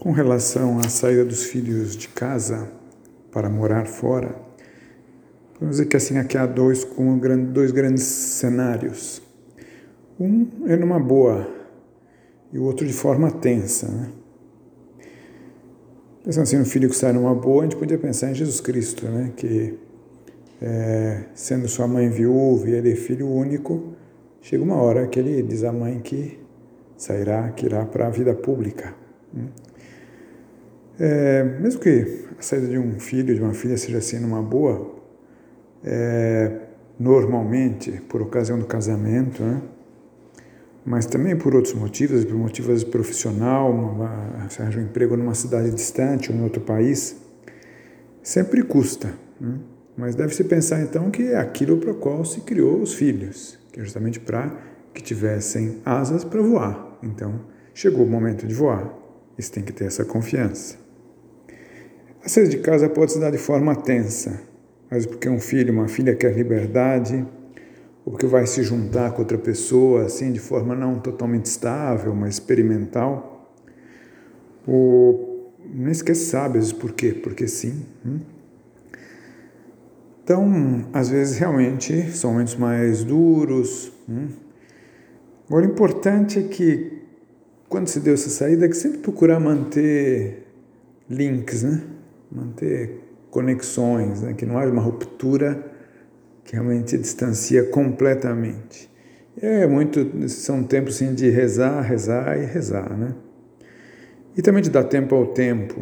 Com relação à saída dos filhos de casa para morar fora, vamos dizer que assim aqui há dois, com dois grandes cenários. Um é numa boa e o outro de forma tensa. Né? Pensando assim no filho que sai numa boa, a gente podia pensar em Jesus Cristo, né? que é, sendo sua mãe viúva e ele filho único, chega uma hora que ele diz à mãe que sairá, que irá para a vida pública. Né? É, mesmo que a saída de um filho, de uma filha, seja assim numa boa, é, normalmente por ocasião do casamento, né? mas também por outros motivos, por motivos profissional, uma, se arranja um emprego numa cidade distante ou em outro país, sempre custa. Né? Mas deve-se pensar então que é aquilo para o qual se criou os filhos, que é justamente para que tivessem asas para voar. Então, chegou o momento de voar. Isso tem que ter essa confiança. A saída de casa pode se dar de forma tensa, mas porque um filho, uma filha quer liberdade, ou porque vai se juntar com outra pessoa, assim, de forma não totalmente estável, mas experimental, ou nem sequer sabe por quê, porque sim. Hum? Então, às vezes, realmente, são momentos mais duros. Hum? Agora, o importante é que, quando se deu essa saída, é que sempre procurar manter links, né? Manter conexões, né? que não haja uma ruptura que realmente distancia completamente. É muito, são tempos sim, de rezar, rezar e rezar, né? E também de dar tempo ao tempo,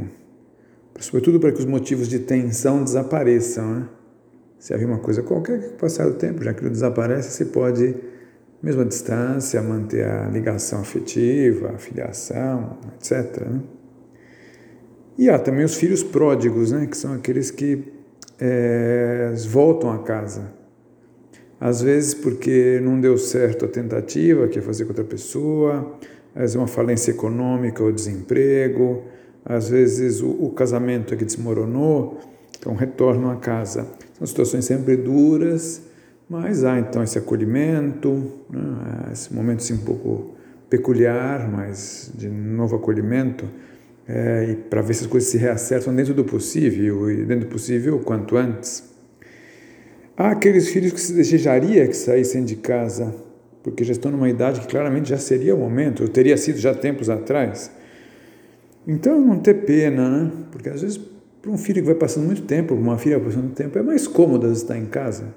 sobretudo para que os motivos de tensão desapareçam, né? Se havia uma coisa qualquer que passar o tempo, já que ele desaparece, você pode, mesmo à distância, manter a ligação afetiva, a filiação, etc. Né? E há também os filhos pródigos, né, que são aqueles que é, voltam a casa. Às vezes porque não deu certo a tentativa, que é fazer com outra pessoa, às vezes uma falência econômica ou desemprego, às vezes o, o casamento é que desmoronou, então retornam a casa. São situações sempre duras, mas há então esse acolhimento, né, esse momento assim, um pouco peculiar, mas de novo acolhimento é, para ver se as coisas se reacertam dentro do possível, e dentro do possível o quanto antes. Há aqueles filhos que se desejaria que saíssem de casa, porque já estão numa idade que claramente já seria o momento, ou teria sido já tempos atrás. Então, não ter pena, né? Porque às vezes, para um filho que vai passando muito tempo, uma filha passando tempo, é mais cômodo estar em casa.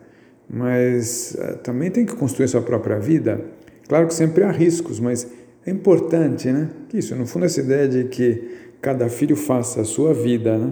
Mas uh, também tem que construir sua própria vida. Claro que sempre há riscos, mas é importante, né? Que isso, no fundo, essa ideia de que cada filho faça a sua vida, né?